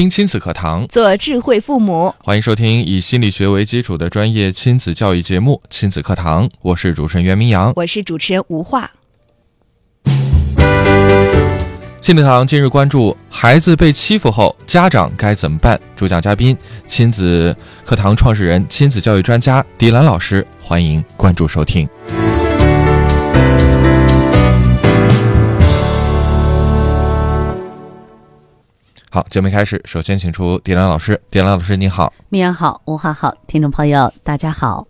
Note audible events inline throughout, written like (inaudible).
听亲子课堂，做智慧父母。欢迎收听以心理学为基础的专业亲子教育节目《亲子课堂》，我是主持人袁明阳，我是主持人吴化。亲子课堂今日关注：孩子被欺负后，家长该怎么办？主讲嘉宾：亲子课堂创始人、亲子教育专家迪兰老师。欢迎关注收听。好，节目开始，首先请出迪兰老师。迪兰老师，你好，米阳好，吴华好，听众朋友大家好。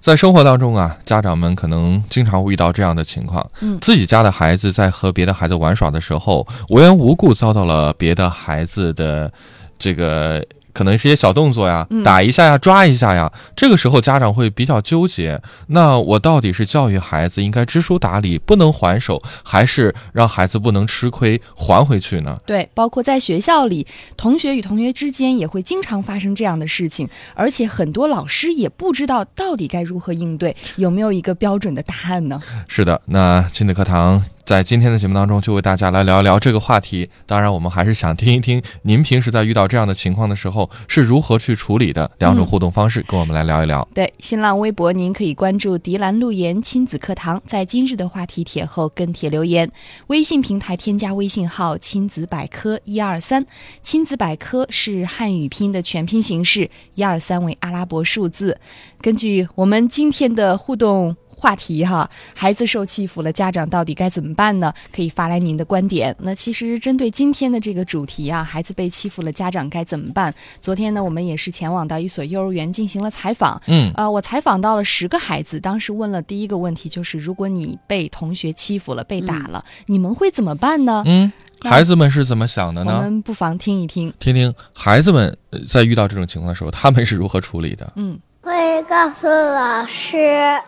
在生活当中啊，家长们可能经常会遇到这样的情况，嗯，自己家的孩子在和别的孩子玩耍的时候，无缘无故遭到了别的孩子的这个。可能是一些小动作呀，打一下呀，抓一下呀。这个时候家长会比较纠结，那我到底是教育孩子应该知书达理，不能还手，还是让孩子不能吃亏还回去呢？对，包括在学校里，同学与同学之间也会经常发生这样的事情，而且很多老师也不知道到底该如何应对，有没有一个标准的答案呢？是的，那亲子课堂。在今天的节目当中，就为大家来聊一聊这个话题。当然，我们还是想听一听您平时在遇到这样的情况的时候是如何去处理的。两种互动方式，跟我们来聊一聊。对，新浪微博您可以关注“迪兰路言亲子课堂”，在今日的话题帖后跟帖留言。微信平台添加微信号“亲子百科一二三”，亲子百科是汉语拼的全拼形式，一二三为阿拉伯数字。根据我们今天的互动。话题哈，孩子受欺负了，家长到底该怎么办呢？可以发来您的观点。那其实针对今天的这个主题啊，孩子被欺负了，家长该怎么办？昨天呢，我们也是前往到一所幼儿园进行了采访。嗯，呃，我采访到了十个孩子，当时问了第一个问题就是：如果你被同学欺负了，被打了，你们会怎么办呢？嗯，孩子们是怎么想的呢？我们不妨听一听，听听孩子们在遇到这种情况的时候，他们是如何处理的。嗯，会告诉老师。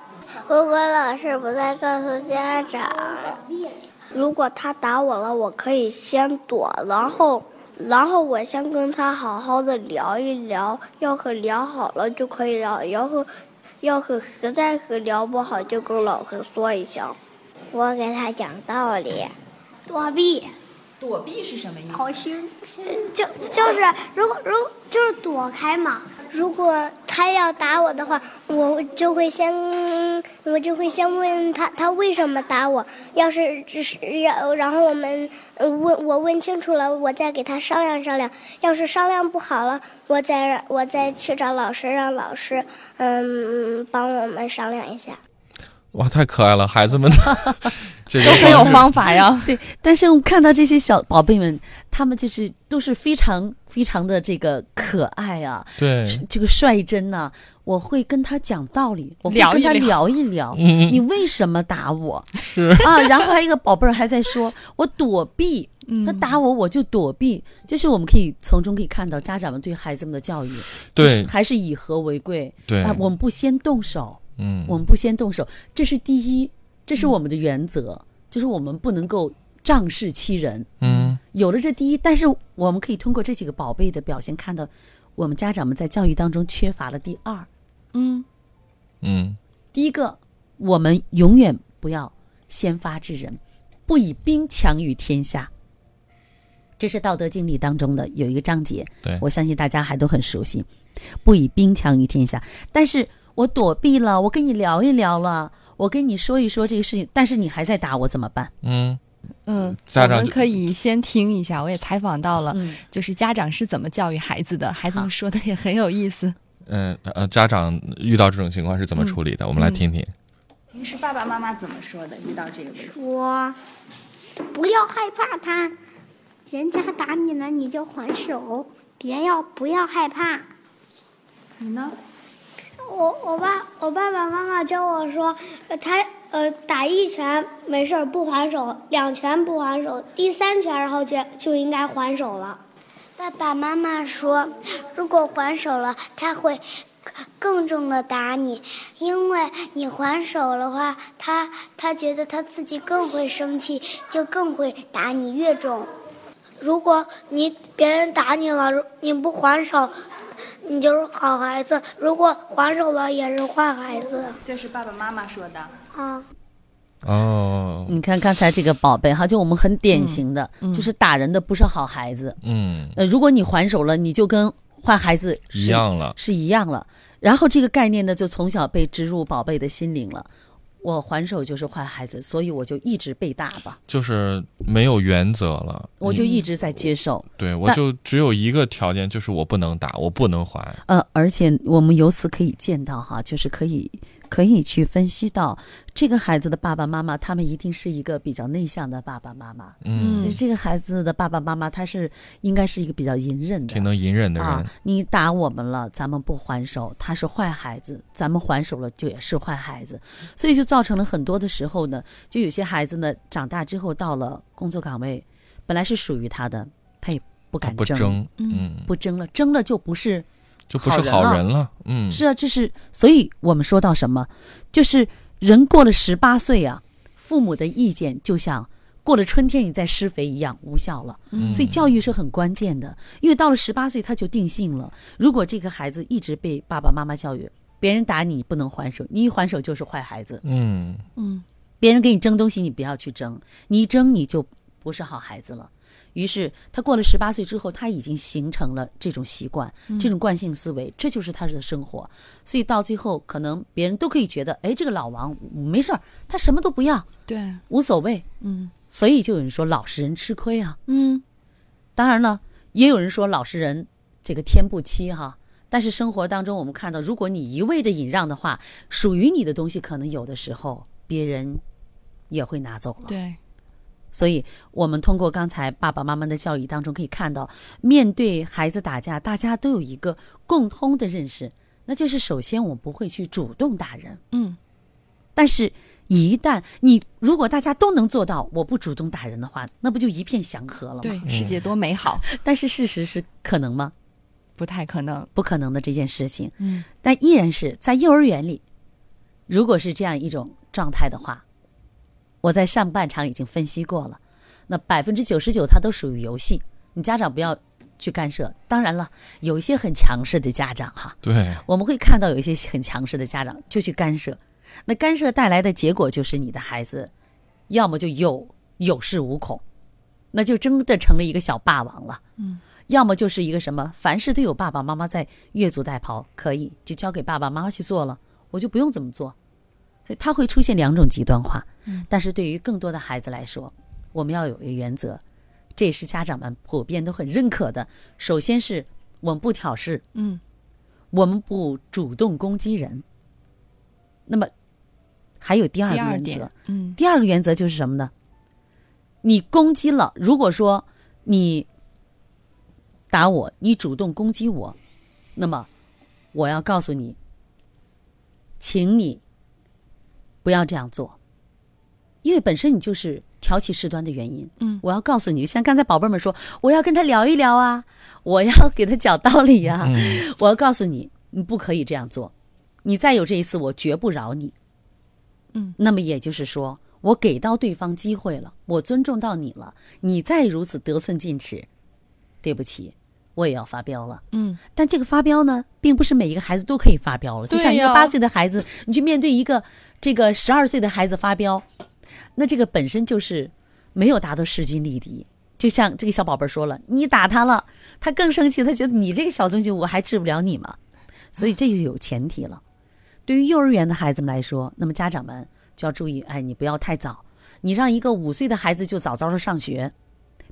如果老师不再告诉家长，如果他打我了，我可以先躲，然后，然后我先跟他好好的聊一聊。要是聊好了就可以聊，要是，要是实在是聊不好，就跟老师说一声。我给他讲道理，躲避。躲避是什么意思？好心，就就是如果如就是躲开嘛。如果他要打我的话，我就会先我就会先问他他为什么打我。要是只是要然后我们问我问清楚了，我再给他商量商量。要是商量不好了，我再我再去找老师，让老师嗯帮我们商量一下。哇，太可爱了，孩子们的 (laughs) 这个很有方法呀。(laughs) 对，但是我看到这些小宝贝们，他们就是都是非常非常的这个可爱啊。对，这个率真呐，我会跟他讲道理，我会跟他聊一聊，(laughs) 你为什么打我？是啊，然后还有一个宝贝儿还在说，我躲避，他打我我就躲避，就是我们可以从中可以看到家长们对孩子们的教育，对，还是以和为贵。对啊，我们不先动手。嗯，我们不先动手，这是第一，这是我们的原则，就是我们不能够仗势欺人。嗯，有了这第一，但是我们可以通过这几个宝贝的表现，看到我们家长们在教育当中缺乏了第二。嗯嗯，第一个，我们永远不要先发制人，不以兵强于天下。这是《道德经》里当中的有一个章节，对我相信大家还都很熟悉，不以兵强于天下。但是。我躲避了，我跟你聊一聊了，我跟你说一说这个事情，但是你还在打我怎么办？嗯嗯，我们可以先听一下，我也采访到了，就是家长是怎么教育孩子的，孩子们说的也很有意思。嗯呃，家长遇到这种情况是怎么处理的？我们来听听。平时爸爸妈妈怎么说的？遇到这个问题，说不要害怕他，人家打你了你就还手，别要不要害怕。你呢？我我爸我爸爸妈妈教我说，他呃打一拳没事不还手，两拳不还手，第三拳然后就就应该还手了。爸爸妈妈说，如果还手了，他会更重的打你，因为你还手的话，他他觉得他自己更会生气，就更会打你越重。如果你别人打你了，你不还手，你就是好孩子；如果还手了，也是坏孩子。这是爸爸妈妈说的。啊，哦，你看刚才这个宝贝哈，就我们很典型的，嗯就是打人的不是好孩子。嗯，呃，如果你还手了，你就跟坏孩子一样了，是一样了。然后这个概念呢，就从小被植入宝贝的心灵了。我还手就是坏孩子，所以我就一直被打吧，就是没有原则了。我就一直在接受。对我就只有一个条件，就是我不能打，我不能还。呃，而且我们由此可以见到哈，就是可以可以去分析到这个孩子的爸爸妈妈，他们一定是一个比较内向的爸爸妈妈。嗯，就是这个孩子的爸爸妈妈，他是应该是一个比较隐忍的挺。能隐忍的人。啊，你打我们了，咱们不还手，他是坏孩子；咱们还手了，就也是坏孩子。所以就造成了很多的时候呢，就有些孩子呢，长大之后到了工作岗位，本来是属于他的，他也不敢争，不争，嗯，不争了，争了就不是就不是好人了人了。嗯，是啊，这是所以我们说到什么，就是人过了十八岁啊，父母的意见就像过了春天你再施肥一样无效了。嗯所以教育是很关键的，因为到了十八岁他就定性了。如果这个孩子一直被爸爸妈妈教育，别人打你你不能还手，你一还手就是坏孩子。嗯，嗯别人给你争东西，你不要去争，你一争你就不是好孩子了。于是他过了十八岁之后，他已经形成了这种习惯，这种惯性思维，这就是他的生活。所以到最后，可能别人都可以觉得，哎，这个老王没事儿，他什么都不要，对，无所谓。嗯所以就有人说老实人吃亏啊。嗯当然了，也有人说老实人这个天不欺哈。但是生活当中，我们看到，如果你一味的忍让的话，属于你的东西，可能有的时候别人也会拿走了。对，所以，我们通过刚才爸爸妈妈的教育当中可以看到，面对孩子打架，大家都有一个共通的认识，那就是首先我不会去主动打人，嗯但是，一旦你如果大家都能做到我不主动打人的话，那不就一片祥和了吗？对，世界多美好，(laughs) 但是事实是可能吗？不太可能。不可能的这件事情。嗯但依然是在幼儿园里，如果是这样一种状态的话，我在上半场已经分析过了，那百分之九十九它都属于游戏，你家长不要去干涉。当然了，有一些很强势的家长哈，对，我们会看到有一些很强势的家长就去干涉，那干涉带来的结果就是你的孩子，要么就有有恃无恐，那就真的成了一个小霸王了。嗯，要么就是一个什么，凡事都有爸爸妈妈在越俎代庖，可以就交给爸爸妈妈去做了，我就不用怎么做。所以它会出现两种极端化。嗯，但是对于更多的孩子来说，我们要有一个原则，这也是家长们普遍都很认可的。首先是我们不挑事，嗯我们不主动攻击人。那么，还有第二个原则，，嗯第二个原则就是什么呢？你攻击了，如果说你打我，你主动攻击我，那么我要告诉你，请你不要这样做，因为本身你就是挑起事端的原因。嗯。我要告诉你，像刚才宝贝们说，我要跟他聊一聊啊，我要给他讲道理呀、嗯。我要告诉你，你不可以这样做，你再有这一次，我绝不饶你。嗯，那么也就是说，我给到对方机会了，我尊重到你了，你再如此得寸进尺，对不起，我也要发飙了。嗯但这个发飙呢，并不是每一个孩子都可以发飙了。就像一个八岁的孩子，你去面对一个这个十二岁的孩子发飙，那这个本身就是没有达到势均力敌。就像这个小宝贝儿说了，你打他了，他更生气，他觉得你这个小东西我还治不了你吗？所以这就有前提了。对于幼儿园的孩子们来说，那么家长们就要注意，哎，你不要太早，你让一个五岁的孩子就早早的上学，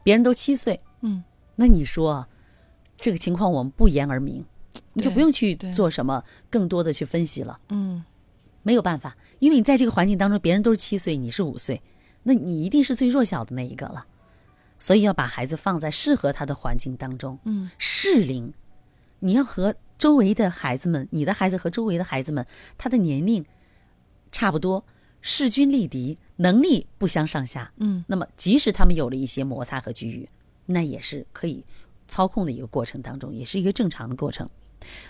别人都七岁，嗯，那你说这个情况我们不言而明，你就不用去做什么更多的去分析了，嗯。没有办法，因为你在这个环境当中，别人都是七岁，你是五岁，那你一定是最弱小的那一个了，所以要把孩子放在适合他的环境当中，嗯。适龄，你要和周围的孩子们，你的孩子和周围的孩子们，他的年龄差不多，势均力敌，能力不相上下。嗯。那么，即使他们有了一些摩擦和机遇，那也是可以操控的一个过程当中，也是一个正常的过程。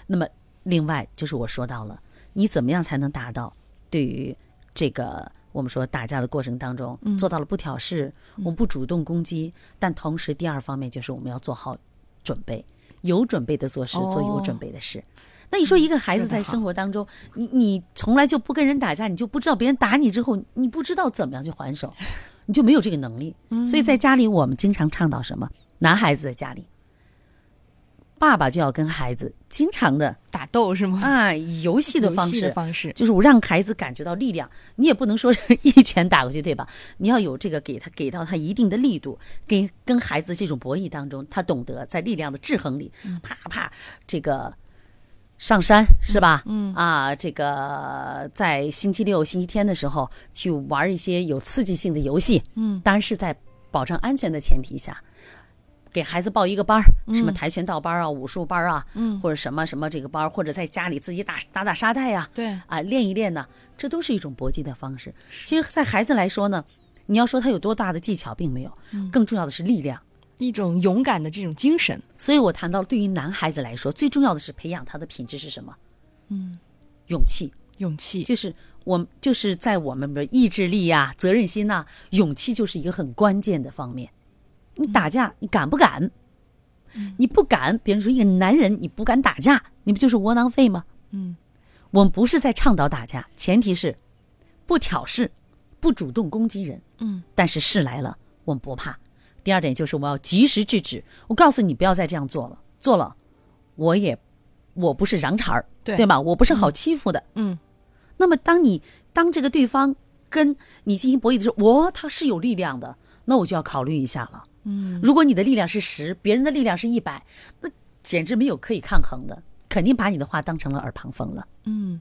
那么，另外就是我说到了，你怎么样才能达到对于这个我们说打架的过程当中做到了不挑事，我们不主动攻击，但同时第二方面就是我们要做好准备，有准备的做事，做有准备的事。那你说一个孩子在生活当中，你你从来就不跟人打架，你就不知道别人打你之后，你不知道怎么样去还手，你就没有这个能力。所以在家里，我们经常倡导什么？男孩子在家里，爸爸就要跟孩子经常的打斗是吗？啊，以游戏的方式方式，就是我让孩子感觉到力量，你也不能说是一拳打过去，对吧？你要有这个给他给到他一定的力度，跟跟孩子这种博弈当中，他懂得在力量的制衡里，啪啪这个上山是吧？嗯啊，这个在星期六、星期天的时候去玩一些有刺激性的游戏，嗯，当然是在保障安全的前提下。给孩子报一个班儿，什么跆拳道班儿啊、武术班儿啊，嗯或者什么什么这个班儿，或者在家里自己打打打沙袋呀、对，啊，练一练呢，这都是一种搏击的方式。其实，在孩子来说呢，你要说他有多大的技巧，并没有，更重要的是力量。一种勇敢的这种精神，所以我谈到，对于男孩子来说，最重要的是培养他的品质是什么？嗯，勇气，勇气，就是我们就是在我们的意志力呀、责任心呐、勇气就是一个很关键的方面。你打架，你敢不敢？你不敢，别人说一个男人你不敢打架，你不就是窝囊废吗？嗯，我们不是在倡导打架，前提是不挑事，不主动攻击人。嗯，但是事来了，我们不怕。第二点就是我们要及时制止。我告诉你，不要再这样做了，做了，我也我不是瓤茬儿，对对吧？我不是好欺负的。嗯，那么当你当这个对方跟你进行博弈的时候，我他是有力量的，那我就要考虑一下了。嗯，如果你的力量是十，别人的力量是一百，那简直没有可以抗衡的，肯定把你的话当成了耳旁风了。嗯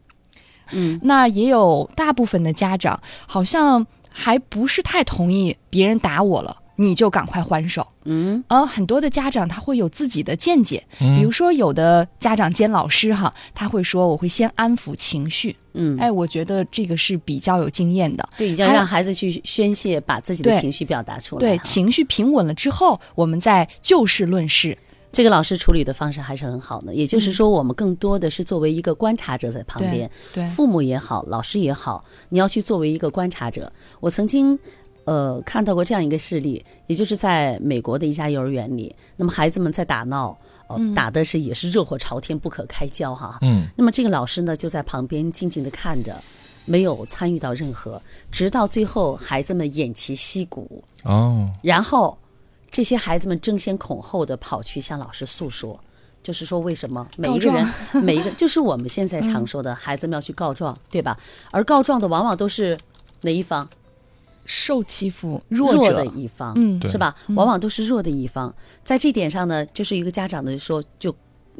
嗯，那也有大部分的家长好像还不是太同意别人打我了，你就赶快还手。嗯，呃很多的家长他会有自己的见解，比如说有的家长兼老师哈，他会说我会先安抚情绪，嗯，哎，我觉得这个是比较有经验的。对，要让孩子去宣泄，把自己的情绪表达出来。对，哈情绪平稳了之后，我们再就事论事。这个老师处理的方式还是很好的。也就是说，我们更多的是作为一个观察者在旁边，对，父母也好，老师也好，你要去作为一个观察者。我曾经。呃，看到过这样一个事例，也就是在美国的一家幼儿园里，那么孩子们在打闹，呃，打的是也是热火朝天，不可开交哈。嗯，那么这个老师呢，就在旁边静静的看着，没有参与到任何，直到最后孩子们偃旗息鼓，哦，然后这些孩子们争先恐后的跑去向老师诉说，就是说为什么每一个人每一个 (laughs) 就是我们现在常说的孩子们要去告状，对吧？而告状的往往都是哪一方？受欺负弱的一方，嗯是吧？往往都是弱的一方。在这点上呢，就是一个家长的说，就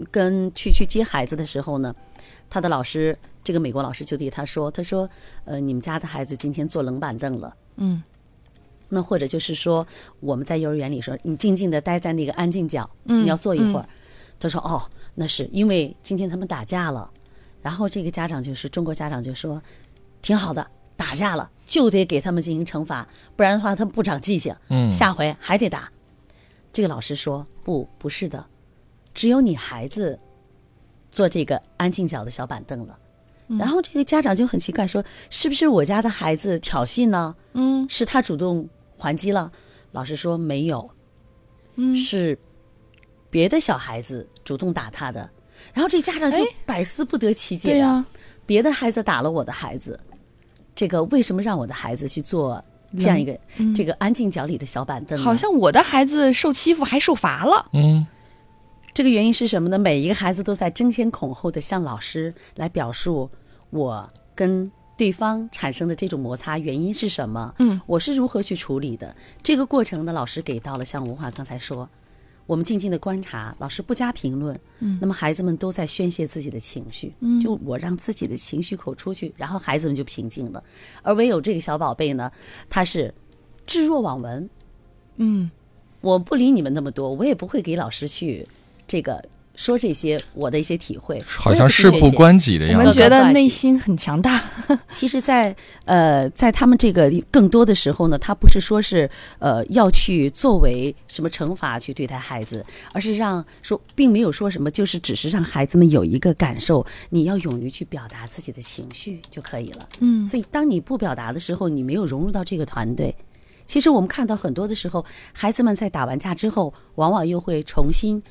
跟去去接孩子的时候呢，他的老师，这个美国老师就对他说：“他说，呃，你们家的孩子今天坐冷板凳了。”嗯，那或者就是说，我们在幼儿园里说，你静静的待在那个安静角，嗯你要坐一会儿。他说：“哦，那是因为今天他们打架了。”然后这个家长就是中国家长就说：“挺好的，打架了就得给他们进行惩罚，不然的话他们不长记性，嗯下回还得打。”这个老师说：“不，不是的，只有你孩子坐这个安静角的小板凳了。”然后这个家长就很奇怪说：“是不是我家的孩子挑衅呢？嗯是他主动还击了？”老师说：“没有，嗯是别的小孩子主动打他的。”然后这家长就哎百思不得其解对呀、别的孩子打了我的孩子，这个为什么让我的孩子去做这样一个、这个安静角里的小板凳？好像我的孩子受欺负还受罚了。嗯，这个原因是什么呢？每一个孩子都在争先恐后的向老师来表述我跟对方产生的这种摩擦原因是什么？嗯，我是如何去处理的？这个过程呢，老师给到了像文华刚才说，我们静静的观察，老师不加评论。嗯，那么孩子们都在宣泄自己的情绪。嗯，就我让自己的情绪口出去，然后孩子们就平静了。而唯有这个小宝贝呢，他是置若罔闻。嗯我不理你们那么多，我也不会给老师去这个说这些我的一些体会，好像事不关己的样子。我们觉得内心很强大。(laughs) 其实在，呃，在他们这个更多的时候呢，他不是说是呃要去作为什么惩罚去对待孩子，而是让说，并没有说什么，就是只是让孩子们有一个感受，你要勇于去表达自己的情绪就可以了。嗯所以当你不表达的时候，你没有融入到这个团队。其实我们看到很多的时候，孩子们在打完架之后，往往又会重新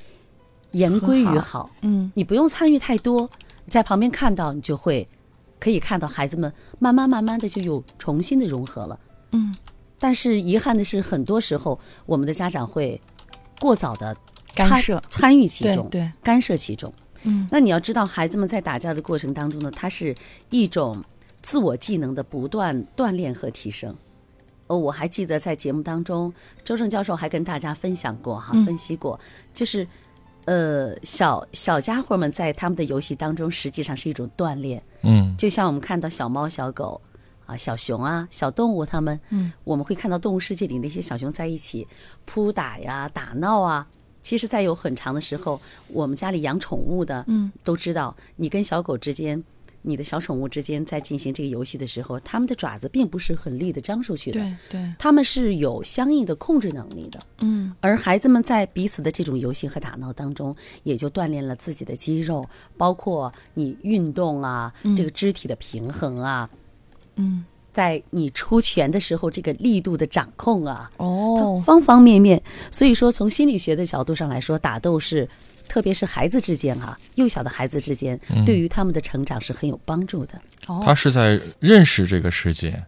言归于和好。嗯你不用参与太多，在旁边看到，你就会可以看到孩子们慢慢慢慢的就有重新的融合了。嗯，但是遗憾的是，很多时候我们的家长会过早的干涉参与其中，对对，干涉其中。嗯那你要知道，孩子们在打架的过程当中呢，它是一种自我技能的不断锻炼和提升。哦，我还记得在节目当中，周正教授还跟大家分享过哈，嗯分析过，就是呃，小小家伙们在他们的游戏当中，实际上是一种锻炼。嗯，就像我们看到小猫、小狗啊、小熊啊、小动物，它们，嗯，我们会看到动物世界里那些小熊在一起扑打呀、打闹啊。其实，在有很长的时候，我们家里养宠物的，嗯，都知道，你跟小狗之间，你的小宠物之间在进行这个游戏的时候，它们的爪子并不是很利的张出去的，对对，它们是有相应的控制能力的。嗯而孩子们在彼此的这种游戏和打闹当中，也就锻炼了自己的肌肉，包括你运动啊，这个肢体的平衡啊，嗯，在你出拳的时候，这个力度的掌控啊，哦，方方面面。所以说，从心理学的角度上来说，打斗是，特别是孩子之间哈、幼小的孩子之间，对于他们的成长是很有帮助的。哦他是在认识这个世界，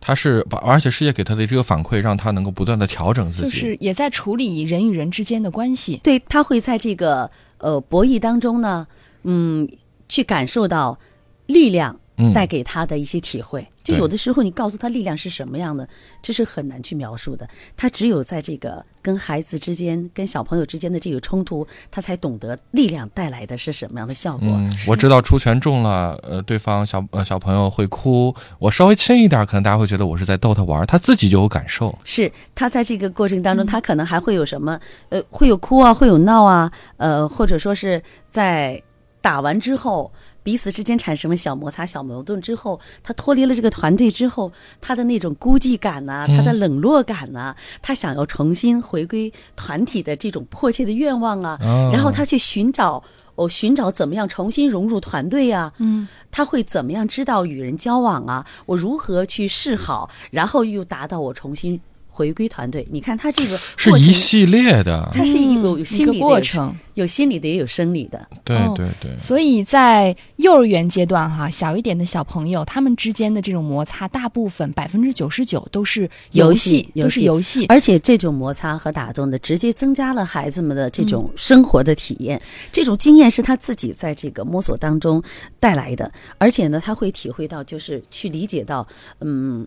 他是把而且世界给他的这个反馈，让他能够不断的调整自己。就是也在处理人与人之间的关系。对他会在这个呃博弈当中呢，嗯，去感受到力量嗯带给他的一些体会。就有的时候你告诉他力量是什么样的，这是很难去描述的。他只有在这个跟孩子之间、跟小朋友之间的这个冲突，他才懂得力量带来的是什么样的效果。嗯，我知道出拳中了，呃，对方小呃小朋友会哭，我稍微轻一点，可能大家会觉得我是在逗他玩儿，他自己就有感受。是他在这个过程当中，他可能还会有什么？呃，会有哭啊，会有闹啊，呃，或者说是在打完之后，彼此之间产生了小摩擦、小矛盾之后，他脱离了这个团队之后，他的那种孤寂感呐、他的冷落感呐、他想要重新回归团体的这种迫切的愿望啊，哦然后他去寻找。哦，寻找怎么样重新融入团队呀、嗯，他会怎么样知道与人交往啊？我如何去示好，然后又达到我重新回归团队？你看他这个是一系列的，它是一个有心理过程。有心理的，也有生理的。对哦对对，所以在幼儿园阶段哈，小一点的小朋友，他们之间的这种摩擦，大部分百分之九十九都是游戏戏，都是游戏。而且这种摩擦和打斗呢，直接增加了孩子们的这种生活的体验。这种经验是他自己在这个摸索当中带来的，而且呢，他会体会到，就是去理解到，嗯。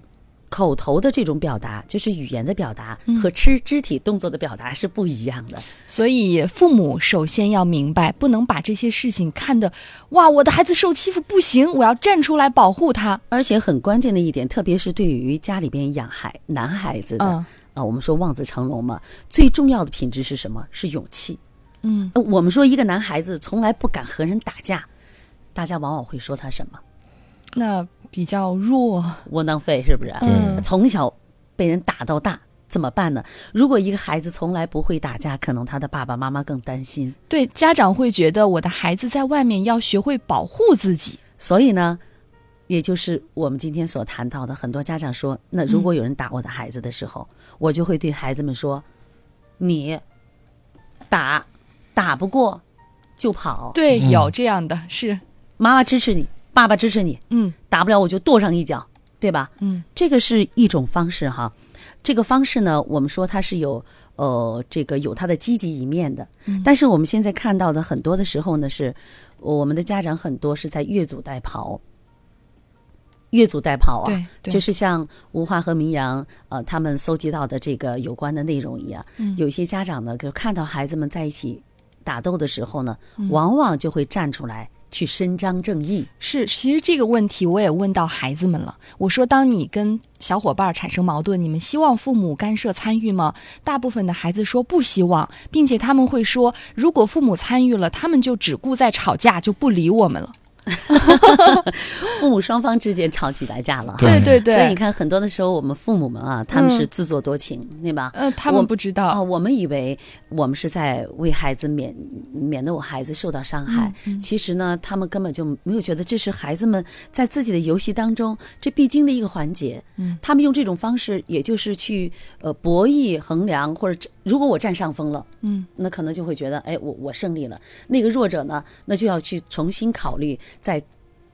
口头的这种表达，就是语言的表达和肢肢体动作的表达是不一样的。所以父母首先要明白，不能把这些事情看得哇，我的孩子受欺负不行，我要站出来保护他。而且很关键的一点，特别是对于家里边养孩男孩子的，嗯啊，我们说望子成龙嘛，最重要的品质是什么？是勇气。嗯，呃我们说一个男孩子从来不敢和人打架，大家往往会说他什么？那比较弱。窝囊废是不是？嗯从小被人打到大。怎么办呢？如果一个孩子从来不会打架，可能他的爸爸妈妈更担心。对，家长会觉得我的孩子在外面要学会保护自己。所以呢，也就是我们今天所谈到的，很多家长说，那如果有人打我的孩子的时候，我就会对孩子们说：“你打打不过就跑，对，嗯有这样的是，妈妈支持你，爸爸支持你，嗯。打不了我就跺上一脚，对吧？嗯，这个是一种方式哈。这个方式呢，我们说它是有呃这个有它的积极一面的，但是我们现在看到的很多的时候呢，是我们的家长很多是在越俎代庖，越俎代庖啊，就是像吴华和明阳呃他们搜集到的这个有关的内容一样，嗯。有一些家长呢就看到孩子们在一起打斗的时候呢，嗯。往往就会站出来去伸张正义。是，其实这个问题我也问到孩子们了。我说，当你跟小伙伴产生矛盾，你们希望父母干涉参与吗？大部分的孩子说不希望，并且他们会说，如果父母参与了，他们就只顾在吵架，就不理我们了。(laughs) 父母双方之间吵起来架了，对。对对，所以你看，很多的时候我们父母们啊，他们是自作多情，对吧？呃，他们不知道。啊，我们以为我们是在为孩子免免得我孩子受到伤害，其实呢，他们根本就没有觉得这是孩子们在自己的游戏当中这必经的一个环节。嗯，他们用这种方式，也就是去呃博弈衡量，或者如果我占上风了，嗯，那可能就会觉得，哎，我我胜利了。那个弱者呢，那就要去重新考虑在。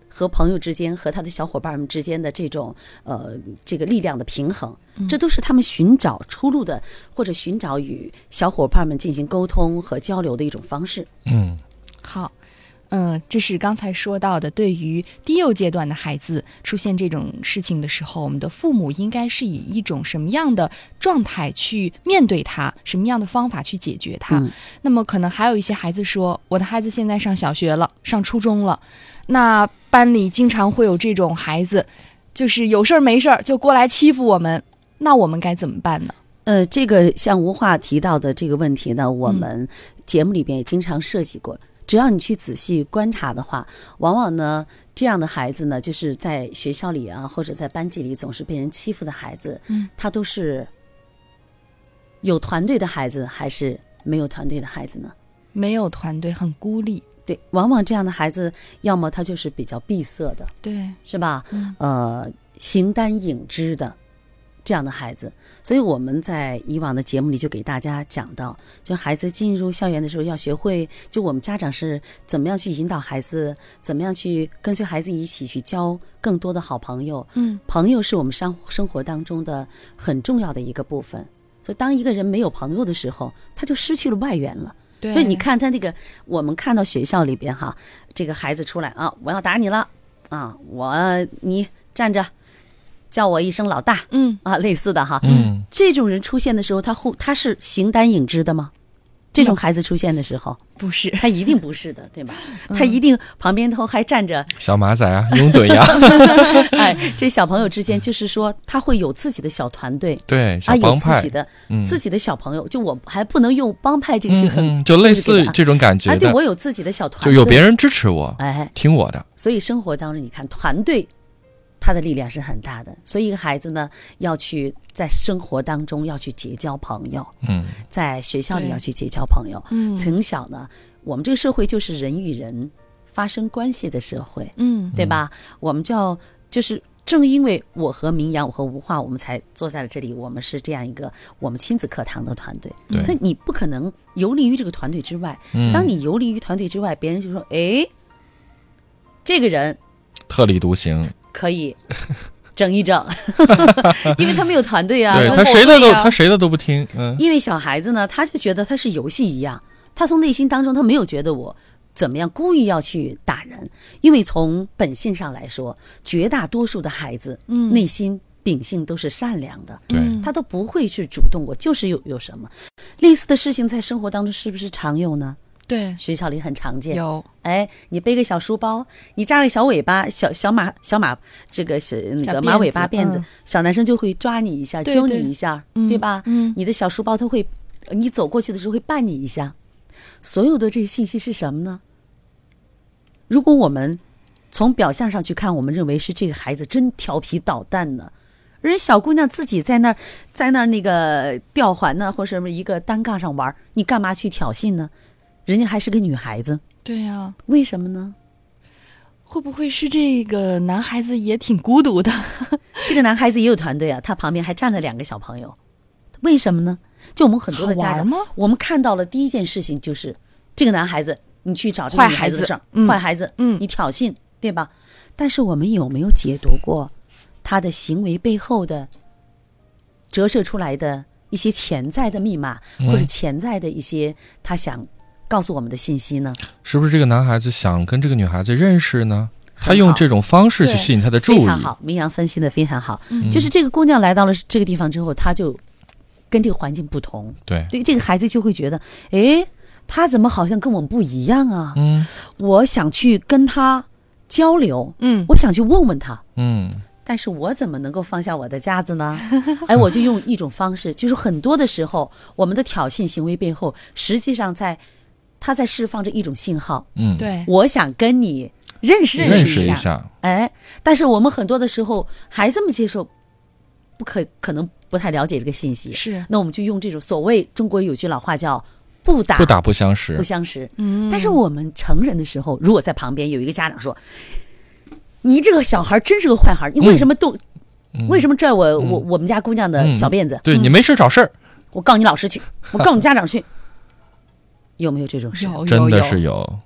和朋友之间和他的小伙伴们之间的这种呃这个力量的平衡，这都是他们寻找出路的，或者寻找与小伙伴们进行沟通和交流的一种方式。嗯，好，嗯，这是刚才说到的，对于低幼阶段的孩子出现这种事情的时候，我们的父母应该是以一种什么样的状态去面对他，什么样的方法去解决他？嗯那么可能还有一些孩子说，我的孩子现在上小学了，上初中了，那班里经常会有这种孩子，就是有事儿没事儿就过来欺负我们，那我们该怎么办呢？呃，这个像吴话提到的这个问题呢，我们节目里边也经常涉及过。只要你去仔细观察的话，往往呢，这样的孩子呢，就是在学校里啊，或者在班级里总是被人欺负的孩子，嗯，他都是有团队的孩子，还是没有团队的孩子呢？没有团队，很孤立。对，往往这样的孩子，要么他就是比较闭塞的，对，是吧？嗯呃，形单影只的这样的孩子，所以我们在以往的节目里就给大家讲到，就孩子进入校园的时候要学会，就我们家长是怎么样去引导孩子，怎么样去跟随孩子一起去交更多的好朋友。嗯，朋友是我们生生活当中的很重要的一个部分。所以，当一个人没有朋友的时候，他就失去了外援了。对，就你看他那个，我们看到学校里边哈，这个孩子出来啊，我要打你了啊，我你站着，叫我一声老大。嗯，啊，类似的哈。嗯，这种人出现的时候，他后他是形单影只的吗？这种孩子出现的时候，不是，他一定不是的，对吧？嗯。他一定旁边头还站着，小马仔啊，拥趸呀，(laughs) 哎，这小朋友之间就是说他会有自己的小团队。对，小啊，有帮派。自己，的、嗯。自己的小朋友，就我还不能用帮派这个词很，嗯嗯，就类似这这种感觉啊，对，我有自己的小团队。就，有别人支持我，哎，听我的，所以生活当中，你看团队，它的力量是很大的。所以一个孩子呢，要去在生活当中要去结交朋友，嗯，在学校里要去结交朋友。嗯从小呢，我们这个社会就是人与人发生关系的社会，嗯对吧？我们就要就是。正因为我和明阳，我和吴化，我们才坐在了这里。我们是这样一个我们亲子课堂的团队。对所以你不可能游离于这个团队之外。嗯当你游离于团队之外，别人就说：“哎，这个人特立独行，可以整一整，(laughs) 因为他没有团队啊。对他谁的都他谁的都不听，嗯，因为小孩子呢，他就觉得他是游戏一样，他从内心当中他没有觉得我怎么样故意要去打人，因为从本性上来说，绝大多数的孩子，嗯内心秉性都是善良的。对，嗯他都不会去主动，我就是有有什么类似的事情在生活当中是不是常有呢？对，学校里很常见。有哎，你背个小书包，你扎个小尾巴，小小马小马这个是那个马尾巴子辫子，嗯小男生就会抓你一下，对揪你一下，嗯对吧？嗯你的小书包他会，你走过去的时候会绊你一下。所有的这些信息是什么呢？如果我们从表象上去看，我们认为是这个孩子真调皮捣蛋呢，人小姑娘自己在那儿在那儿那个吊环呢，或者什么一个单杠上玩，你干嘛去挑衅呢？人家还是个女孩子，对呀、为什么呢？会不会是这个男孩子也挺孤独的？(laughs) (laughs) 这个男孩子也有团队啊，他旁边还站了两个小朋友，为什么呢？就我们很多的家长我们看到了第一件事情就是这个男孩子，你去找这个坏孩子女孩子的事儿，嗯坏孩子，嗯你挑衅，对吧？但是我们有没有解读过他的行为背后的折射出来的一些潜在的密码，嗯或者潜在的一些他想告诉我们的信息呢？是不是这个男孩子想跟这个女孩子认识呢？他用这种方式去吸引她的注意，非常好，明阳分析的非常好。嗯就是这个姑娘来到了这个地方之后，她就跟这个环境不同，对，对于这个孩子就会觉得，哎，他怎么好像跟我们不一样啊？嗯我想去跟他交流，嗯我想去问问他，嗯但是我怎么能够放下我的架子呢？(laughs) 哎，我就用一种方式，就是很多的时候，我们的挑衅行为背后，实际上在他在释放着一种信号，嗯，，对，我想跟你认识认识一下。识一下，哎，但是我们很多的时候，孩子们接受不可可能不太了解这个信息，是，那我们就用这种所谓中国有句老话叫“不打不打不相识。不，相识”。嗯，但是我们成人的时候，如果在旁边有一个家长说：“你这个小孩真是个坏孩，你为什么动？为什么拽我、我我们家姑娘的嗯。小辫子？对你没事找事儿，我告你老师去，我告你家长去。”有没有这种事？有真的有是有，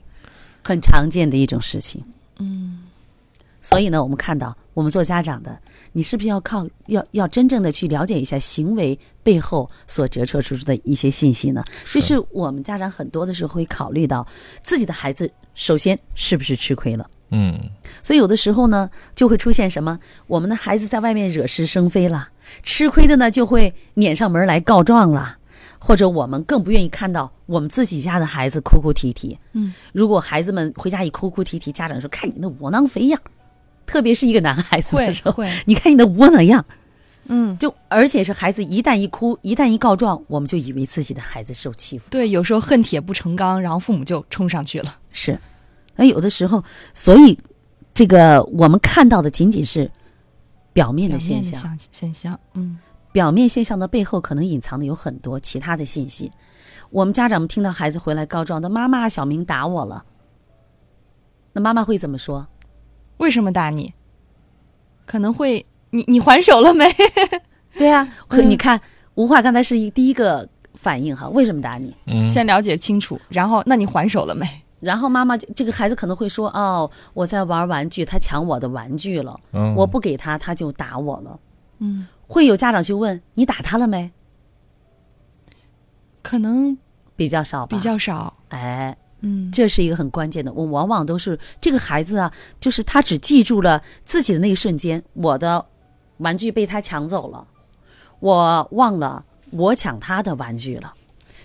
很常见的一种事情。嗯所以呢，我们看到，我们做家长的，你是不是要靠要要真正的去了解一下行为背后所折射出的一些信息呢？是就是我们家长很多的时候会考虑到自己的孩子，首先是不是吃亏了。嗯所以有的时候呢，就会出现什么？我们的孩子在外面惹是生非了，吃亏的呢就会撵上门来告状了，或者我们更不愿意看到我们自己家的孩子哭哭啼啼。嗯，如果孩子们回家一哭哭啼啼，家长说：“看你那窝囊肥样。”特别是一个男孩子的时候，会，你看你那窝囊样，嗯，就而且是孩子一旦一哭，一旦一告状，我们就以为自己的孩子受欺负。对，有时候恨铁不成钢，然后父母就冲上去了。是，那有的时候，所以这个我们看到的仅仅是表面的现象，现现象，嗯表面现象的背后可能隐藏的有很多其他的信息。我们家长们听到孩子回来告状的，妈妈，小明打我了，那妈妈会怎么说？为什么打你？可能会，你你还手了没？(laughs) 对啊，(laughs) 你看吴化刚才是一第一个反应哈，为什么打你？嗯，先了解清楚，然后那你还手了没？然后妈妈就这个孩子可能会说：“哦，我在玩玩具，他抢我的玩具了，嗯我不给他，他就打我了。嗯，”会有家长去问：“你打他了没可能？”比较少吧，比较少。哎，嗯，这是一个很关键的。我往往都是这个孩子啊，就是他只记住了自己的那一瞬间，我的玩具被他抢走了，我忘了我抢他的玩具了。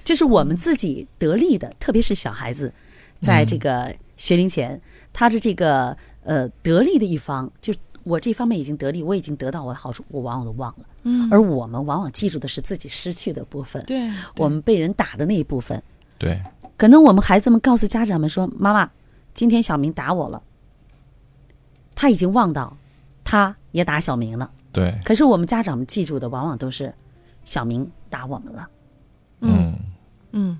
就是我们自己得力的，特别是小孩子，在这个学龄前，他的这个呃得力的一方，就是我这方面已经得利，我已经得到我的好处，我往往都忘了。嗯而我们往往记住的是自己失去的部分，对，我们被人打的那一部分。对，可能我们孩子们告诉家长们说：“妈妈，今天小明打我了。”他已经忘到，他也打小明了。对，可是我们家长们记住的往往都是小明打我们了。嗯嗯，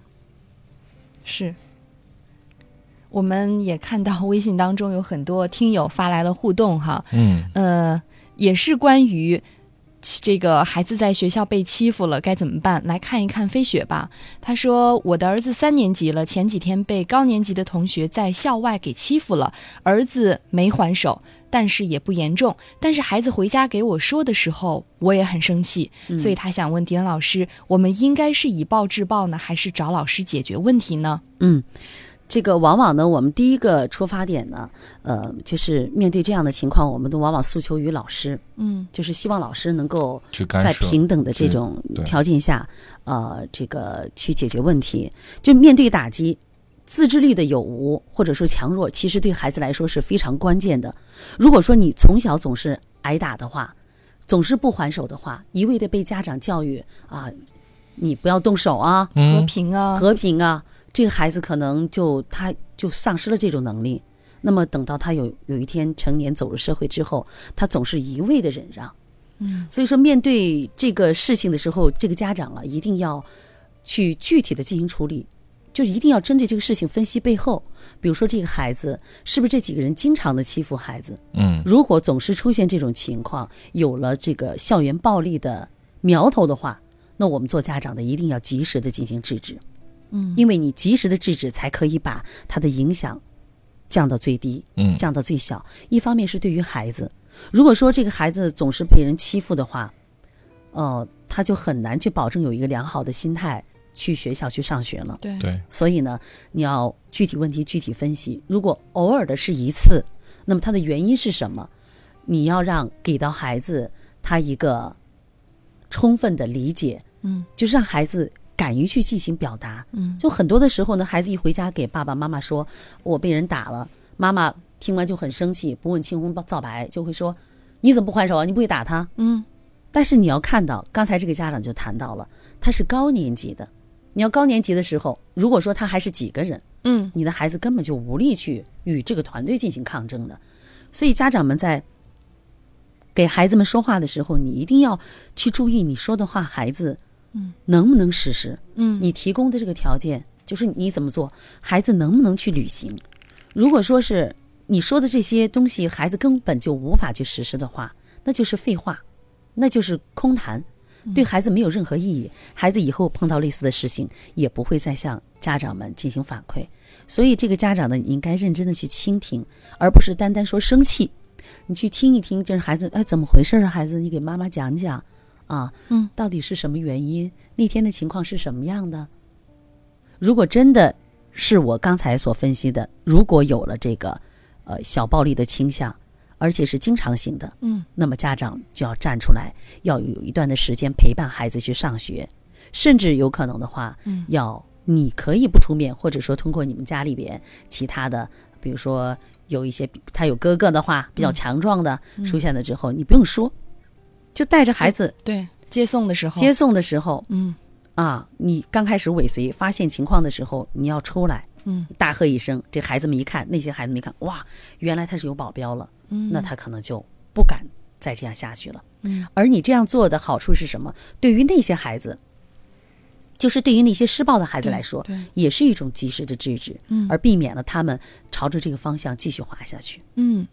是。我们也看到微信当中有很多听友发来了互动哈，嗯呃，也是关于这个孩子在学校被欺负了该怎么办？来看一看飞雪吧。他说：“我的儿子三年级了，前几天被高年级的同学在校外给欺负了，儿子没还手，但是也不严重。但是孩子回家给我说的时候，我也很生气，所以他想问迪恩老师，我们应该是以暴制暴呢，还是找老师解决问题呢？嗯，这个往往呢，我们第一个出发点呢，呃，就是面对这样的情况，我们都往往诉求于老师，嗯就是希望老师能够在去干涉，平等的这种条件下，呃，这个去解决问题。就面对打击，自制力的有无或者说强弱，其实对孩子来说是非常关键的。如果说你从小总是挨打的话，总是不还手的话，一味的被家长教育啊，你不要动手啊，和嗯平啊，和平啊，这个孩子可能就他就丧失了这种能力。那么等到他有有一天成年走入社会之后，他总是一味的忍让。嗯，所以说面对这个事情的时候，这个家长啊一定要去具体的进行处理，就是一定要针对这个事情分析背后。比如说这个孩子是不是这几个人经常的欺负孩子？嗯如果总是出现这种情况，有了这个校园暴力的苗头的话，那我们做家长的一定要及时的进行制止。嗯，因为你及时的制止，才可以把它的影响降到最低，嗯降到最小。一方面是对于孩子，如果说这个孩子总是被人欺负的话，呃，他就很难去保证有一个良好的心态去学校去上学了。对对，所以呢，你要具体问题具体分析。如果偶尔的是一次，那么它的原因是什么？你要让给到孩子他一个充分的理解，嗯，就是让孩子敢于去进行表达。嗯就很多的时候呢，孩子一回家给爸爸妈妈说我被人打了，妈妈听完就很生气，不问青红皂白，就会说你怎么不还手啊？你不会打他？嗯但是你要看到，刚才这个家长就谈到了，他是高年级的。你要高年级的时候，如果说他还是几个人，嗯你的孩子根本就无力去与这个团队进行抗争的。所以家长们在给孩子们说话的时候，你一定要去注意你说的话，孩子能不能实施？嗯你提供的这个条件，就是你怎么做，孩子能不能去履行？如果说是你说的这些东西，孩子根本就无法去实施的话，那就是废话，那就是空谈，对孩子没有任何意义。孩子以后碰到类似的事情，也不会再向家长们进行反馈。所以，这个家长呢，你应该认真的去倾听，而不是单单说生气。你去听一听，就是孩子，哎，怎么回事啊？孩子，你给妈妈讲讲，啊，嗯，到底是什么原因？那天的情况是什么样的？如果真的是我刚才所分析的，如果有了这个呃小暴力的倾向，而且是经常性的，嗯，那么家长就要站出来，要有一段的时间陪伴孩子去上学，甚至有可能的话，嗯，要你可以不出面，或者说通过你们家里边其他的，比如说有一些他有哥哥的话比较强壮的出现了之后，你不用说，就带着孩子对，接送的时候接送的时候嗯啊，你刚开始尾随发现情况的时候，你要出来。嗯大喝一声，这孩子们一看，那些孩子们一看，哇，原来他是有保镖了，嗯那他可能就不敢再这样下去了。嗯，而你这样做的好处是什么？对于那些孩子，就是对于那些施暴的孩子来说，也是一种及时的制止，嗯而避免了他们朝着这个方向继续滑下去。嗯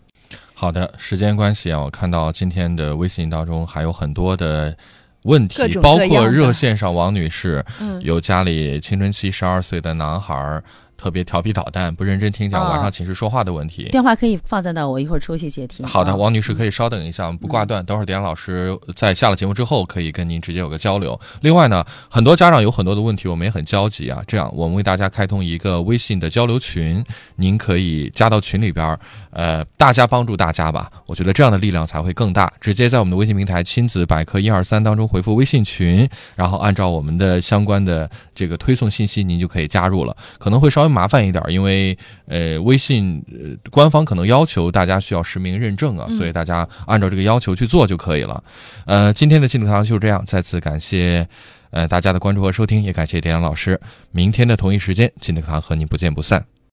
好的，时间关系啊，我看到今天的微信当中还有很多的问题包括热线上王女士，嗯。有家里青春期十二岁的男孩儿特别调皮捣蛋，不认真听讲，啊晚上寝室说话的问题。电话可以放在那，我一会儿出去接听。好的，啊王女士可以稍等一下，我们不挂断。等会儿点老师在下了节目之后，可以跟您直接有个交流。另外呢，很多家长有很多的问题，我们也很焦急啊。这样，我们为大家开通一个微信的交流群，您可以加到群里边儿，呃，大家帮助大家吧。我觉得这样的力量才会更大。直接在我们的微信平台“亲子百科一二三”当中回复微信群，然后按照我们的相关的这个推送信息，您就可以加入了。可能会稍微麻烦一点，因为呃，微信呃官方可能要求大家需要实名认证啊，所以大家按照这个要求去做就可以了。呃，今天的进度堂就是这样，再次感谢呃大家的关注和收听，也感谢点亮老师。明天的同一时间，进度堂和您不见不散。